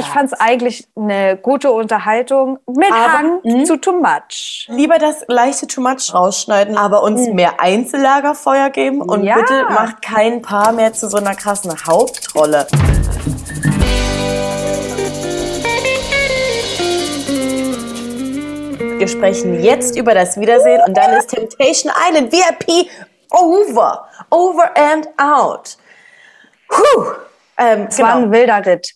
Ich fand es eigentlich eine gute Unterhaltung mit Aber- Hang Mhm. zu Too Much. Lieber das leichte Too Much rausschneiden, aber uns Mhm. mehr Einzellagerfeuer geben und Ja. bitte macht kein Paar mehr zu so einer krassen Hauptrolle. Wir sprechen jetzt über das Wiedersehen und dann ist Temptation Island VIP over. Over and out. Puh. Ähm, Es war ein wilder Ritt.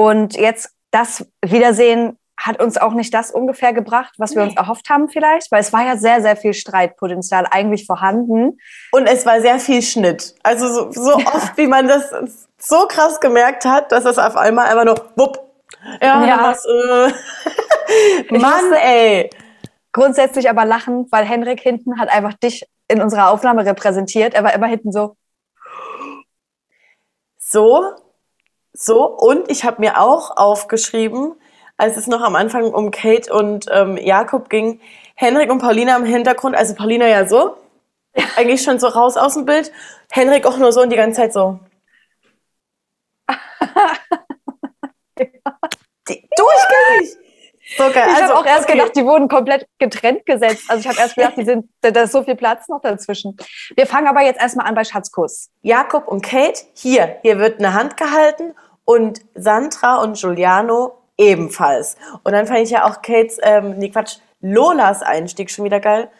Und jetzt das Wiedersehen hat uns auch nicht das ungefähr gebracht, was wir uns erhofft haben vielleicht, weil es war ja sehr, sehr viel Streitpotenzial eigentlich vorhanden. Und es war sehr viel Schnitt. Also so, so oft, wie man das so krass gemerkt hat, dass es auf einmal einfach nur wupp. Ja, Ja. Was, äh. Mann, ey. Grundsätzlich aber lachen, weil Henrik hinten hat einfach dich in unserer Aufnahme repräsentiert. Er war immer hinten so, So, so. Und ich habe mir auch aufgeschrieben, als es noch am Anfang um Kate und ähm, Jakob ging, Henrik und Paulina im Hintergrund, also Paulina ja so, eigentlich schon so raus aus dem Bild, Henrik auch nur so und die ganze Zeit so. Die, durchgängig. So geil. ich also, habe auch erst okay. gedacht, die wurden komplett getrennt gesetzt. Also ich habe erst gedacht, die sind, da ist so viel Platz noch dazwischen. Wir fangen aber jetzt erstmal an bei Schatzkuss. Jakob und Kate, hier, hier wird eine Hand gehalten und Sandra und Giuliano ebenfalls. Und dann fand ich ja auch Kates, ähm, nee Quatsch, Lolas Einstieg schon wieder geil,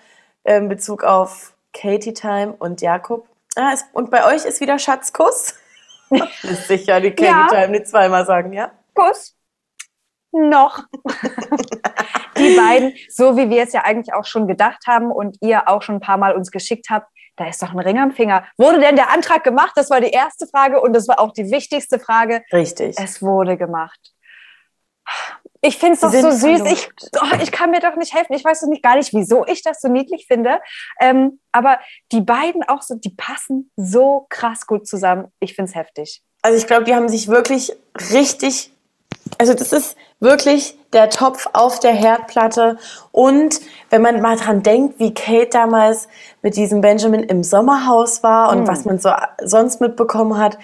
in Bezug auf Katie Time und Jakob. Ah, es, und bei euch ist wieder Schatzkuss? ist sicher die Katie Ja. Time nicht zweimal sagen, ja? Kuss. Noch. die beiden, so wie wir es ja eigentlich auch schon gedacht haben und ihr auch schon ein paar Mal uns geschickt habt, da ist doch ein Ring am Finger. Wurde denn der Antrag gemacht? Das war die erste Frage und das war auch die wichtigste Frage. Richtig. Es wurde gemacht. Ich finde es doch so süß. Ich, oh, ich kann mir doch nicht helfen. Ich weiß doch nicht gar nicht, wieso ich das so niedlich finde. Ähm, aber die beiden auch so, die passen so krass gut zusammen. Ich finde es heftig. Also ich glaube, die haben sich wirklich richtig, also das ist wirklich der Topf auf der Herdplatte. Und wenn man mal dran denkt, wie Kate damals mit diesem Benjamin im Sommerhaus war und was man so sonst mitbekommen hat,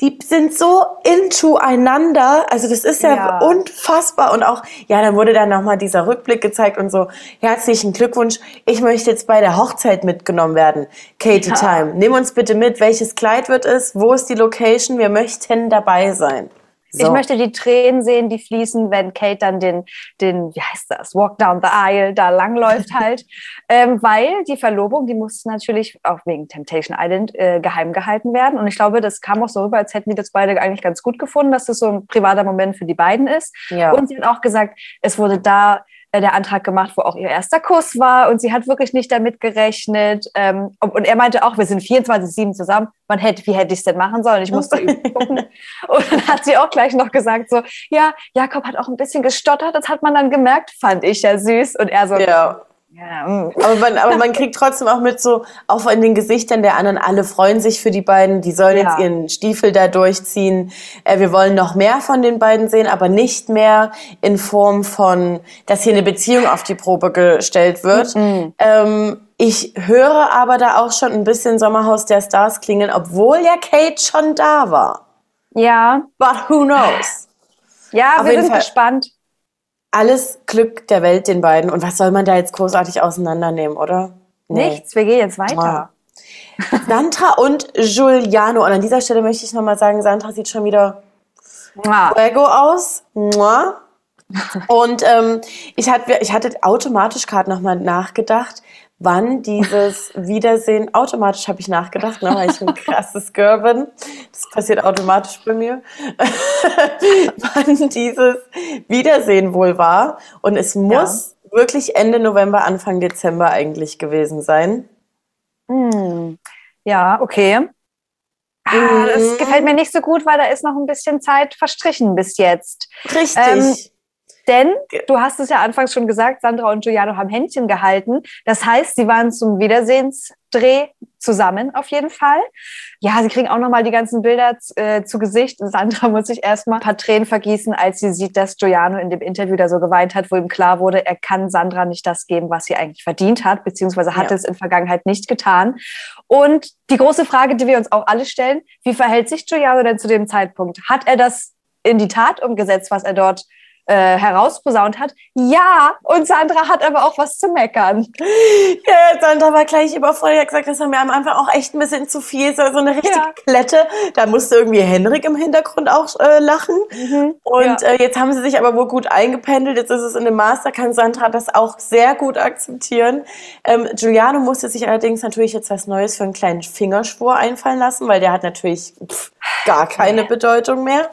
die sind so into einander. Also das ist ja, Ja. unfassbar. Und auch, ja, dann wurde dann nochmal dieser Rückblick gezeigt und so, herzlichen Glückwunsch. Ich möchte jetzt bei der Hochzeit mitgenommen werden. Katie Ja. Time, nimm uns bitte mit. Welches Kleid wird es? Wo ist die Location? Wir möchten dabei sein. So. Ich möchte die Tränen sehen, die fließen, wenn Kate dann den, den, wie heißt das, Walk down the aisle da langläuft halt. ähm, weil die Verlobung, die musste natürlich auch wegen Temptation Island äh, geheim gehalten werden. Und ich glaube, das kam auch so rüber, als hätten die das beide eigentlich ganz gut gefunden, dass das so ein privater Moment für die beiden ist. Ja. Und sie hat auch gesagt, es wurde da der Antrag gemacht, wo auch ihr erster Kuss war und sie hat wirklich nicht damit gerechnet. Ähm, und er meinte auch, wir sind 24-7 zusammen. Man hätte, wie hätte ich es denn machen sollen? Ich musste üben gucken. Und dann hat sie auch gleich noch gesagt, so, ja, Jakob hat auch ein bisschen gestottert, das hat man dann gemerkt, fand ich ja süß. Und er so, ja. Ja, mm. Aber man, aber man kriegt trotzdem auch mit so, auch in den Gesichtern der anderen, alle freuen sich für die beiden, die sollen Ja. jetzt ihren Stiefel da durchziehen. Äh, wir wollen noch mehr von den beiden sehen, aber nicht mehr in Form von, dass hier eine Beziehung auf die Probe gestellt wird. Ähm, ich höre aber da auch schon ein bisschen Sommerhaus der Stars klingeln, obwohl ja Kate schon da war. ja, But who knows? ja, Auf wir sind Fall. gespannt. Alles Glück der Welt den beiden. Und was soll man da jetzt großartig auseinandernehmen, oder? Nee. Nichts, wir gehen jetzt weiter. Sandra und Giuliano. Und an dieser Stelle möchte ich nochmal sagen, Sandra sieht schon wieder. Fuego aus. Mua. Und ähm, ich, hatte, ich hatte automatisch gerade nochmal nachgedacht, wann dieses Wiedersehen, automatisch habe ich nachgedacht, ne, weil ich ein krasses Girl bin. Das passiert automatisch bei mir. wann dieses Wiedersehen wohl war. Und es muss wirklich Ende November, Anfang Dezember eigentlich gewesen sein. Hm. Ja, okay. Ah, Das Mhm. gefällt mir nicht so gut, weil da ist noch ein bisschen Zeit verstrichen bis jetzt. Richtig. Ähm, Denn du hast es ja anfangs schon gesagt, Sandra und Giuliano haben Händchen gehalten. Das heißt, sie waren zum Wiedersehensdreh zusammen auf jeden Fall. Ja, sie kriegen auch nochmal die ganzen Bilder äh, zu Gesicht. Sandra muss sich erstmal ein paar Tränen vergießen, als sie sieht, dass Giuliano in dem Interview da so geweint hat, wo ihm klar wurde, er kann Sandra nicht das geben, was sie eigentlich verdient hat, beziehungsweise hat Ja. es in Vergangenheit nicht getan. Und die große Frage, die wir uns auch alle stellen, wie verhält sich Giuliano denn zu dem Zeitpunkt? Hat er das in die Tat umgesetzt, was er dort äh, herausposaunt hat. Ja, und Sandra hat aber auch was zu meckern. Ja, Sandra war gleich überfordert. Er hat gesagt, das haben wir am Anfang auch echt ein bisschen zu viel. So eine richtige ja. Klette. Da musste irgendwie Henrik im Hintergrund auch äh, lachen. Mhm. Und ja. äh, jetzt haben sie sich aber wohl gut eingependelt. Jetzt ist es in dem Master, kann Sandra das auch sehr gut akzeptieren. Ähm, Giuliano musste sich allerdings natürlich jetzt was Neues für einen kleinen Fingerschwur einfallen lassen, weil der hat natürlich pff, gar keine Bedeutung mehr.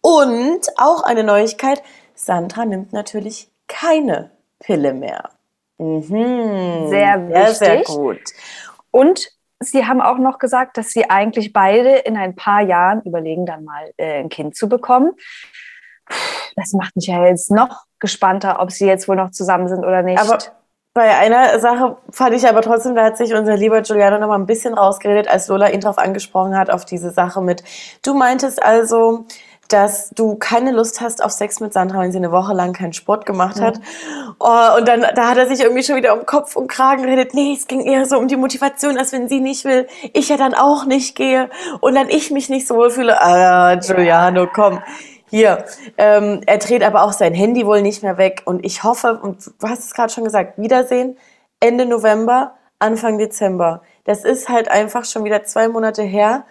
Und auch eine Neuigkeit, Sandra nimmt natürlich keine Pille mehr. Mhm. Sehr wichtig. Sehr, sehr gut. Und Sie haben auch noch gesagt, dass Sie eigentlich beide in ein paar Jahren überlegen, dann mal äh, ein Kind zu bekommen. Das macht mich ja jetzt noch gespannter, ob Sie jetzt wohl noch zusammen sind oder nicht. Aber bei einer Sache fand ich aber trotzdem, da hat sich unser lieber Giuliano noch mal ein bisschen rausgeredet, als Lola ihn darauf angesprochen hat, auf diese Sache mit, du meintest also, dass du keine Lust hast auf Sex mit Sandra, wenn sie eine Woche lang keinen Sport gemacht hat. Mhm. Oh, und dann, da hat er sich irgendwie schon wieder um Kopf und Kragen geredet. Nee, es ging eher so um die Motivation, dass wenn sie nicht will, ich ja dann auch nicht gehe und dann ich mich nicht so wohl fühle. Ah, Giuliano, komm. Hier, ähm, er dreht aber auch sein Handy wohl nicht mehr weg und ich hoffe, und du hast es gerade schon gesagt, Wiedersehen Ende November, Anfang Dezember. Das ist halt einfach schon wieder zwei Monate her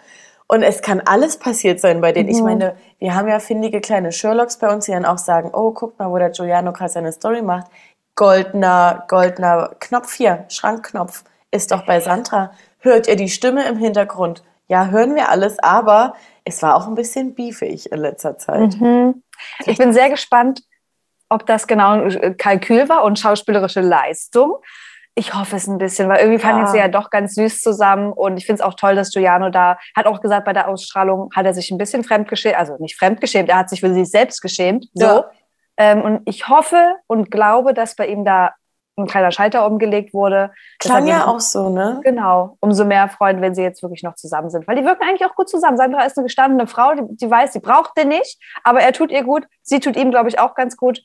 und es kann alles passiert sein bei denen. Mhm. Ich meine, wir haben ja findige kleine Sherlocks bei uns, die dann auch sagen, oh, guck mal, wo der Giuliano gerade seine Story macht. Goldener, goldener Knopf hier, Schrankknopf, ist doch bei Sandra. Hört ihr die Stimme im Hintergrund? Ja, hören wir alles, aber es war auch ein bisschen beefig in letzter Zeit. Mhm. Ich bin sehr gespannt, ob das genau ein Kalkül war und schauspielerische Leistung ich hoffe es ein bisschen, weil irgendwie fanden ja. sie ja doch ganz süß zusammen und ich finde es auch toll, dass Giuliano da, hat auch gesagt, bei der Ausstrahlung hat er sich ein bisschen fremdgeschämt, also nicht fremdgeschämt, er hat sich für sich selbst geschämt. So. Ja. Ähm, und ich hoffe und glaube, dass bei ihm da ein kleiner Schalter umgelegt wurde. Klang ja auch so, ne? Genau. Umso mehr freuen, wenn sie jetzt wirklich noch zusammen sind. Weil die wirken eigentlich auch gut zusammen. Sandra ist eine gestandene Frau, die, die weiß, sie braucht den nicht, aber er tut ihr gut. Sie tut ihm, glaube ich, auch ganz gut.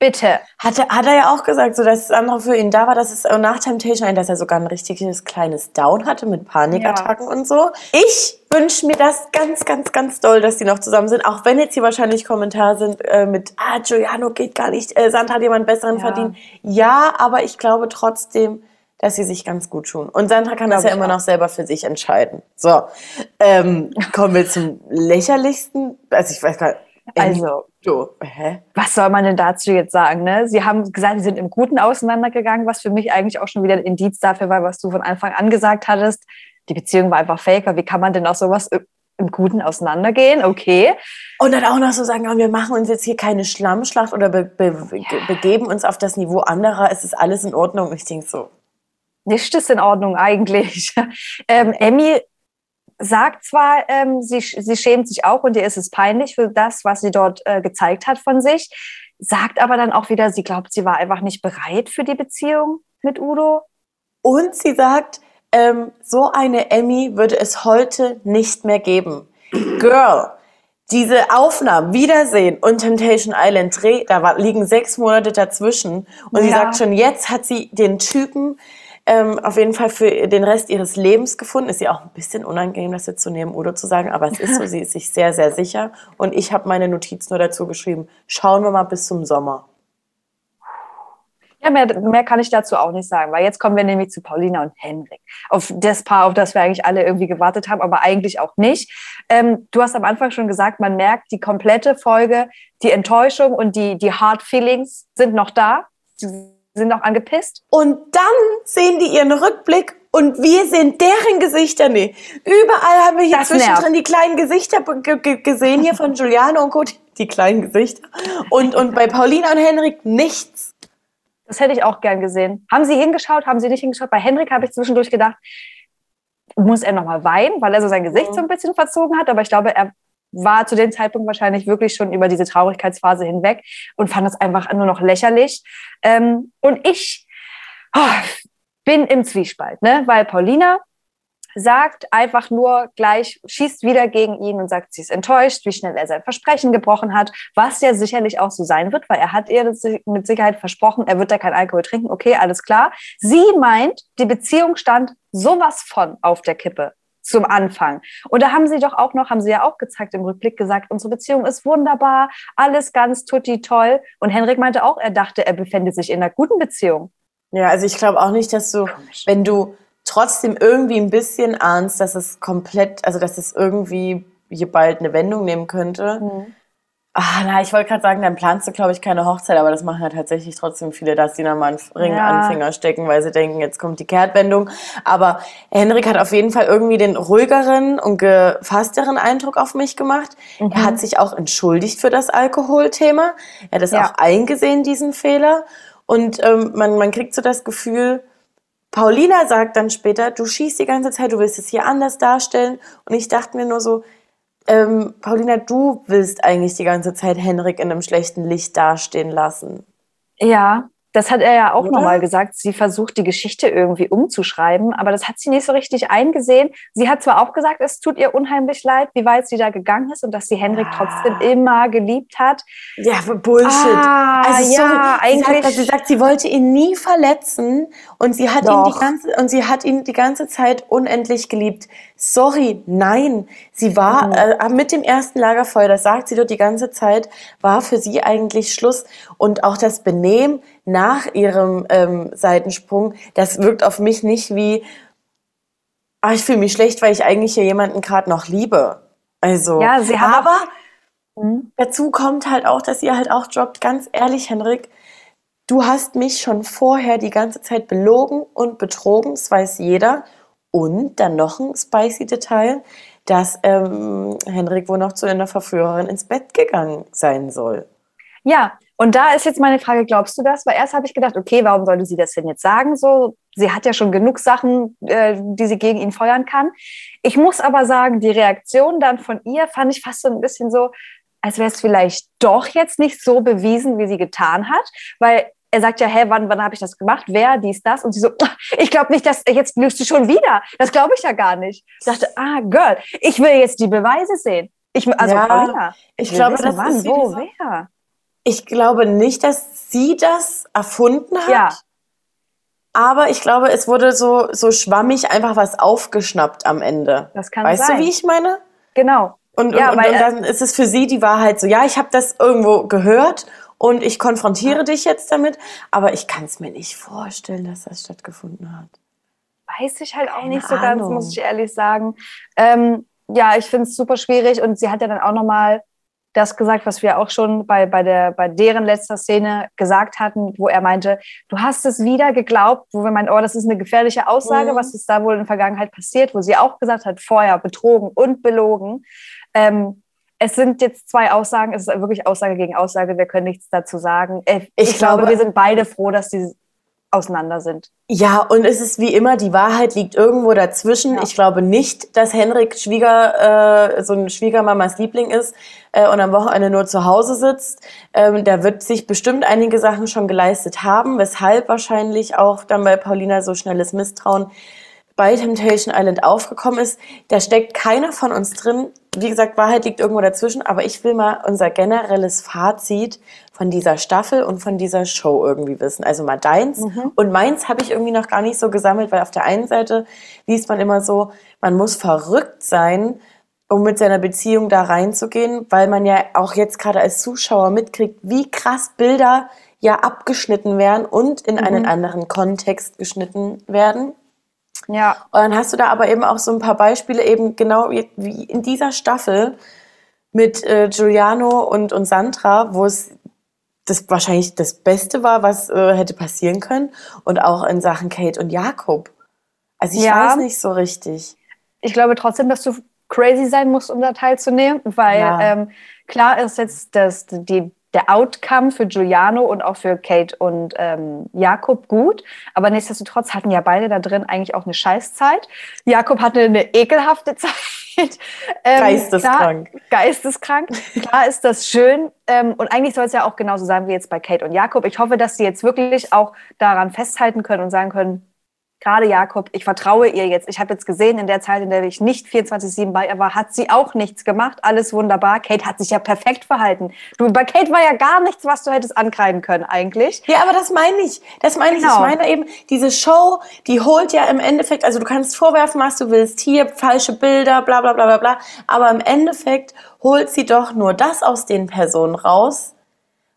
Bitte. Hat er, hat er ja auch gesagt, so dass das andere für ihn da war, dass es nach Temptation dass er sogar ein richtiges kleines Down hatte mit Panikattacken ja. und so. Ich wünsche mir das ganz, ganz, ganz doll, dass die noch zusammen sind. Auch wenn jetzt hier wahrscheinlich Kommentare sind äh, mit, ah, Giuliano geht gar nicht, äh, Sand hat jemand besseren ja. verdient. Ja, aber ich glaube trotzdem, dass sie sich ganz gut tun. Und Sandra kann das ja immer auch. noch selber für sich entscheiden. So, ähm, kommen wir zum lächerlichsten. Also ich weiß gar nicht. Also, so, hä? Was soll man denn dazu jetzt sagen? Ne? Sie haben gesagt, sie sind im Guten auseinandergegangen, was für mich eigentlich auch schon wieder ein Indiz dafür war, was du von Anfang an gesagt hattest. Die Beziehung war einfach faker. Wie kann man denn auch sowas im Guten auseinandergehen? Okay. Und dann auch noch so sagen, wir machen uns jetzt hier keine Schlammschlacht oder be be ja. begeben uns auf das Niveau anderer. Es ist alles in Ordnung. Ich denke so. Nichts ist in Ordnung eigentlich. ähm, Emmy sagt zwar, ähm, sie, sie schämt sich auch und ihr ist es peinlich für das, was sie dort äh, gezeigt hat von sich, sagt aber dann auch wieder, sie glaubt, sie war einfach nicht bereit für die Beziehung mit Udo. Und sie sagt, ähm, so eine Emmy würde es heute nicht mehr geben. Girl, diese Aufnahmen, Wiedersehen und Temptation Island Dreh, da war, liegen sechs Monate dazwischen. Und ja. sie sagt schon, jetzt hat sie den Typen, ähm, auf jeden Fall für den Rest ihres Lebens gefunden. Ist ja auch ein bisschen unangenehm, das jetzt zu nehmen oder zu sagen, aber es ist so, sie ist sich sehr, sehr sicher. Und ich habe meine Notiz nur dazu geschrieben, schauen wir mal bis zum Sommer. Ja, mehr, mehr kann ich dazu auch nicht sagen, weil jetzt kommen wir nämlich zu Paulina und Henrik. Auf das Paar, auf das wir eigentlich alle irgendwie gewartet haben, aber eigentlich auch nicht. Ähm, du hast am Anfang schon gesagt, man merkt die komplette Folge, die Enttäuschung und die, die Hard Feelings sind noch da. Sie sind noch angepisst. Und dann sehen die ihren Rückblick und wir sehen deren Gesichter nee. Überall haben wir hier das zwischendrin nervt. die kleinen Gesichter gesehen, hier von Giuliano und Co. Die kleinen Gesichter. Und, und bei Paulina und Henrik nichts. Das hätte ich auch gern gesehen. Haben Sie hingeschaut? Haben Sie nicht hingeschaut? Bei Henrik habe ich zwischendurch gedacht, muss er nochmal weinen, weil er so sein Gesicht so ein bisschen verzogen hat. Aber ich glaube, er war zu dem Zeitpunkt wahrscheinlich wirklich schon über diese Traurigkeitsphase hinweg und fand es einfach nur noch lächerlich. Ähm, und ich oh, bin im Zwiespalt, ne? weil Paulina sagt einfach nur gleich, schießt wieder gegen ihn und sagt, sie ist enttäuscht, wie schnell er sein Versprechen gebrochen hat, was ja sicherlich auch so sein wird, weil er hat ihr mit Sicherheit versprochen, er wird da kein Alkohol trinken. Okay, alles klar. Sie meint, die Beziehung stand sowas von auf der Kippe zum Anfang. Und da haben sie doch auch noch, haben sie ja auch gezeigt im Rückblick gesagt, unsere Beziehung ist wunderbar, alles ganz tutti toll. Und Henrik meinte auch, er dachte, er befände sich in einer guten Beziehung. Ja, also ich glaube auch nicht, dass du, wenn du trotzdem irgendwie ein bisschen ahnst, dass es komplett, also dass es irgendwie hier bald eine Wendung nehmen könnte, mhm. Ah, na, ich wollte gerade sagen, dann planst du, glaube ich, keine Hochzeit, aber das machen ja tatsächlich trotzdem viele, dass sie nochmal einen Ring ja. an den Finger stecken, weil sie denken, jetzt kommt die Kehrtwendung. Aber Henrik hat auf jeden Fall irgendwie den ruhigeren und gefassteren Eindruck auf mich gemacht. Mhm. Er hat sich auch entschuldigt für das Alkoholthema. Er hat es ja. auch eingesehen, diesen Fehler. Und ähm, man, man kriegt so das Gefühl, Paulina sagt dann später, du schießt die ganze Zeit, du willst es hier anders darstellen. Und ich dachte mir nur so, ähm, Paulina, du willst eigentlich die ganze Zeit Henrik in einem schlechten Licht dastehen lassen. Ja, das hat er ja auch nochmal gesagt. Sie versucht, die Geschichte irgendwie umzuschreiben, aber das hat sie nicht so richtig eingesehen. Sie hat zwar auch gesagt, es tut ihr unheimlich leid, wie weit sie da gegangen ist und dass sie Henrik ja. trotzdem immer geliebt hat. Ja, Bullshit. Ah, also ja, sorry, eigentlich. Sie, sagt, sie sagt, sie wollte ihn nie verletzen und sie hat ihn die ganze und sie hat ihn die ganze Zeit unendlich geliebt. Sorry, nein. Sie war mhm. äh, mit dem ersten Lagerfeuer, das sagt sie dort die ganze Zeit, war für sie eigentlich Schluss und auch das Benehmen nach ihrem ähm, Seitensprung, das wirkt auf mich nicht wie, ah, ich fühle mich schlecht, weil ich eigentlich hier jemanden gerade noch liebe. Also, ja, sie hat aber mhm. dazu kommt halt auch, dass ihr halt auch droppt, ganz ehrlich, Henrik, du hast mich schon vorher die ganze Zeit belogen und betrogen, das weiß jeder. Und dann noch ein spicy Detail, dass ähm, Henrik wohl noch zu einer Verführerin ins Bett gegangen sein soll. Ja, und da ist jetzt meine Frage, glaubst du das? Weil erst habe ich gedacht, okay, warum sollte sie das denn jetzt sagen? So, sie hat ja schon genug Sachen, äh, die sie gegen ihn feuern kann. Ich muss aber sagen, die Reaktion dann von ihr fand ich fast so ein bisschen so, als wäre es vielleicht doch jetzt nicht so bewiesen, wie sie getan hat, weil er sagt ja, hä, wann, wann habe ich das gemacht? Wer, dies, das? Und sie so, ich glaube nicht, dass jetzt lügst du schon wieder. Das glaube ich ja gar nicht. Ich dachte, ah, Girl, ich will jetzt die Beweise sehen. Ich, also ja, Paulina, ich, ich glaube, wissen, das wann, ist wo, wer? Ich glaube nicht, dass sie das erfunden hat. Ja. Aber ich glaube, es wurde so, so schwammig einfach was aufgeschnappt am Ende. Das kann weißt sein. du, wie ich meine? Genau. Und, ja, und, weil, und, dann ist es für sie die Wahrheit so, ja, ich habe das irgendwo gehört und ich konfrontiere ja. dich jetzt damit, aber ich kann es mir nicht vorstellen, dass das stattgefunden hat. Weiß ich halt auch Keine nicht so Ahnung. ganz, muss ich ehrlich sagen. Ähm, ja, ich finde es super schwierig und sie hat ja dann auch nochmal das gesagt, was wir auch schon bei, bei, der, bei deren letzter Szene gesagt hatten, wo er meinte, du hast es wieder geglaubt, wo wir meinen, oh, das ist eine gefährliche Aussage, mhm. was ist da wohl in der Vergangenheit passiert, wo sie auch gesagt hat, vorher betrogen und belogen. Ähm, es sind jetzt zwei Aussagen, es ist wirklich Aussage gegen Aussage, wir können nichts dazu sagen. Äh, ich, ich glaube, glaube, wir sind beide froh, dass die auseinander sind. Ja, und es ist wie immer, die Wahrheit liegt irgendwo dazwischen. Ja. Ich glaube nicht, dass Henrik Schwieger, äh, so ein Schwiegermamas Liebling ist äh, und am Wochenende nur zu Hause sitzt. Ähm, der wird sich bestimmt einige Sachen schon geleistet haben, weshalb wahrscheinlich auch dann bei Paulina so schnelles Misstrauen bei Temptation Island aufgekommen ist. Da steckt keiner von uns drin. Wie gesagt, Wahrheit liegt irgendwo dazwischen, aber ich will mal unser generelles Fazit von dieser Staffel und von dieser Show irgendwie wissen. Also mal deins. Mhm. Und meins habe ich irgendwie noch gar nicht so gesammelt, weil auf der einen Seite liest man immer so, man muss verrückt sein, um mit seiner Beziehung da reinzugehen, weil man ja auch jetzt gerade als Zuschauer mitkriegt, wie krass Bilder ja abgeschnitten werden und in mhm. einen anderen Kontext geschnitten werden. Ja. Und dann hast du da aber eben auch so ein paar Beispiele, eben genau wie in dieser Staffel mit äh, Giuliano und, und Sandra, wo es das wahrscheinlich das Beste war, was äh, hätte passieren können. Und auch in Sachen Kate und Jakob. Also ich ja. weiß nicht so richtig. Ich glaube trotzdem, dass du crazy sein musst, um da teilzunehmen, weil ja. ähm, klar ist jetzt, dass die der Outcome für Giuliano und auch für Kate und ähm, Jakob gut. Aber nichtsdestotrotz hatten ja beide da drin eigentlich auch eine Scheißzeit. Jakob hatte eine ekelhafte Zeit. Ähm, geisteskrank. Klar, geisteskrank. Klar ist das schön. Ähm, und eigentlich soll es ja auch genauso sein wie jetzt bei Kate und Jakob. Ich hoffe, dass sie jetzt wirklich auch daran festhalten können und sagen können, gerade Jakob, ich vertraue ihr jetzt. Ich habe jetzt gesehen, in der Zeit, in der ich nicht 24-7 bei ihr war, hat sie auch nichts gemacht. Alles wunderbar. Kate hat sich ja perfekt verhalten. Du, bei Kate war ja gar nichts, was du hättest ankreiden können, eigentlich. Ja, aber das meine ich. Das meine genau. ich. Ich genau. meine eben, diese Show, die holt ja im Endeffekt, also du kannst vorwerfen, was du willst, hier falsche Bilder, bla bla bla bla bla. Aber im Endeffekt holt sie doch nur das aus den Personen raus,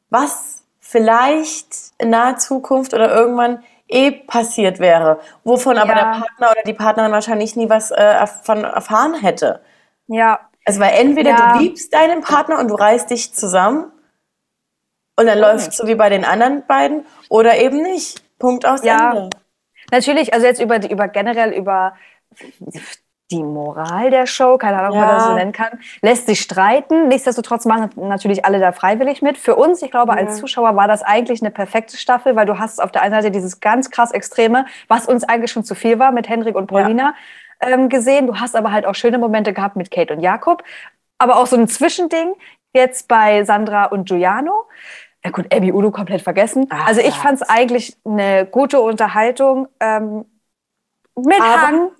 was vielleicht in naher Zukunft oder irgendwann eh passiert wäre, wovon aber der Partner oder die Partnerin wahrscheinlich nie was äh, von erfahren hätte. Ja. Also weil entweder ja. du liebst deinen Partner und du reißt dich zusammen und dann oh. läuft so wie bei den anderen beiden oder eben nicht. Punkt aus ja. Ende. Natürlich, also jetzt über die, über generell über die Moral der Show, keine Ahnung, ja. ob man das so nennen kann, lässt sich streiten. Nichtsdestotrotz machen natürlich alle da freiwillig mit. Für uns, ich glaube, ja. als Zuschauer war das eigentlich eine perfekte Staffel, weil du hast auf der einen Seite dieses ganz krass Extreme, was uns eigentlich schon zu viel war mit Henrik und Paulina ja. ähm, gesehen. Du hast aber halt auch schöne Momente gehabt mit Kate und Jakob. Aber auch so ein Zwischending jetzt bei Sandra und Giuliano. Ja gut, Abby Udo komplett vergessen. Ach, also ich fand es eigentlich eine gute Unterhaltung ähm, mit aber Hang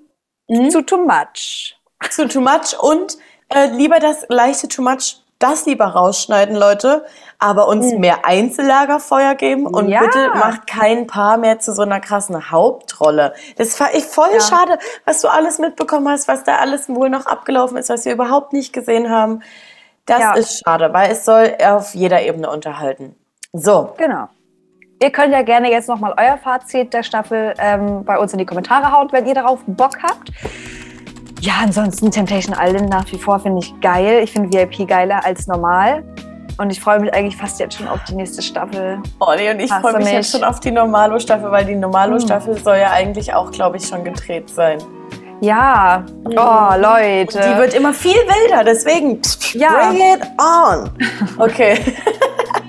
Mhm. Zu too much. Zu too much und äh, lieber das leichte too much, das lieber rausschneiden, Leute, aber uns mhm. mehr Einzellagerfeuer geben und ja. bitte macht kein Paar mehr zu so einer krassen Hauptrolle. Das war ich voll ja. schade, was du alles mitbekommen hast, was da alles wohl noch abgelaufen ist, was wir überhaupt nicht gesehen haben. Das ja. ist schade, weil es soll auf jeder Ebene unterhalten. So. Genau. Ihr könnt ja gerne jetzt nochmal euer Fazit der Staffel ähm, bei uns in die Kommentare hauen, wenn ihr darauf Bock habt. Ja, ansonsten Temptation Island nach wie vor finde ich geil. Ich finde VIP geiler als normal. Und ich freue mich eigentlich fast jetzt schon auf die nächste Staffel. Oh nee, und ich freue mich, mich jetzt schon auf die Normalo-Staffel, weil die Normalo-Staffel hm. soll ja eigentlich auch, glaube ich, schon gedreht sein. Ja, oh Leute. Und die wird immer viel wilder, deswegen ja. bring it on. Okay.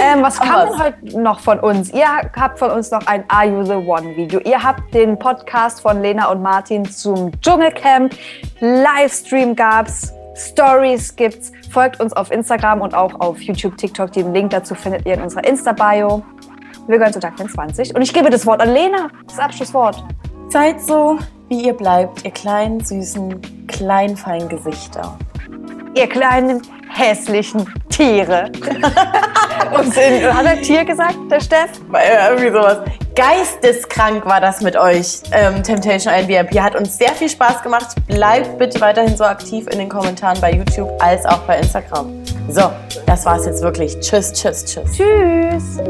Ähm, was kam denn heute noch von uns? Ihr habt von uns noch ein Are You the One Video. Ihr habt den Podcast von Lena und Martin zum Dschungelcamp. Livestream gab's. Stories gibt's. Folgt uns auf Instagram und auch auf YouTube, TikTok. Den Link dazu findet ihr in unserer Insta-Bio. Wir gehören zu Tag 20 und ich gebe das Wort an Lena. Das Abschlusswort. Seid so, wie ihr bleibt, ihr kleinen, süßen, kleinfeinen Gesichter. Ihr kleinen, hässlichen Tiere. Und in, hat er Tier gesagt, der Steff? Irgendwie sowas. Geisteskrank war das mit euch, ähm, Temptation Island VIP. Hat uns sehr viel Spaß gemacht. Bleibt bitte weiterhin so aktiv in den Kommentaren bei YouTube als auch bei Instagram. So, das war's jetzt wirklich. Tschüss, tschüss, tschüss. Tschüss.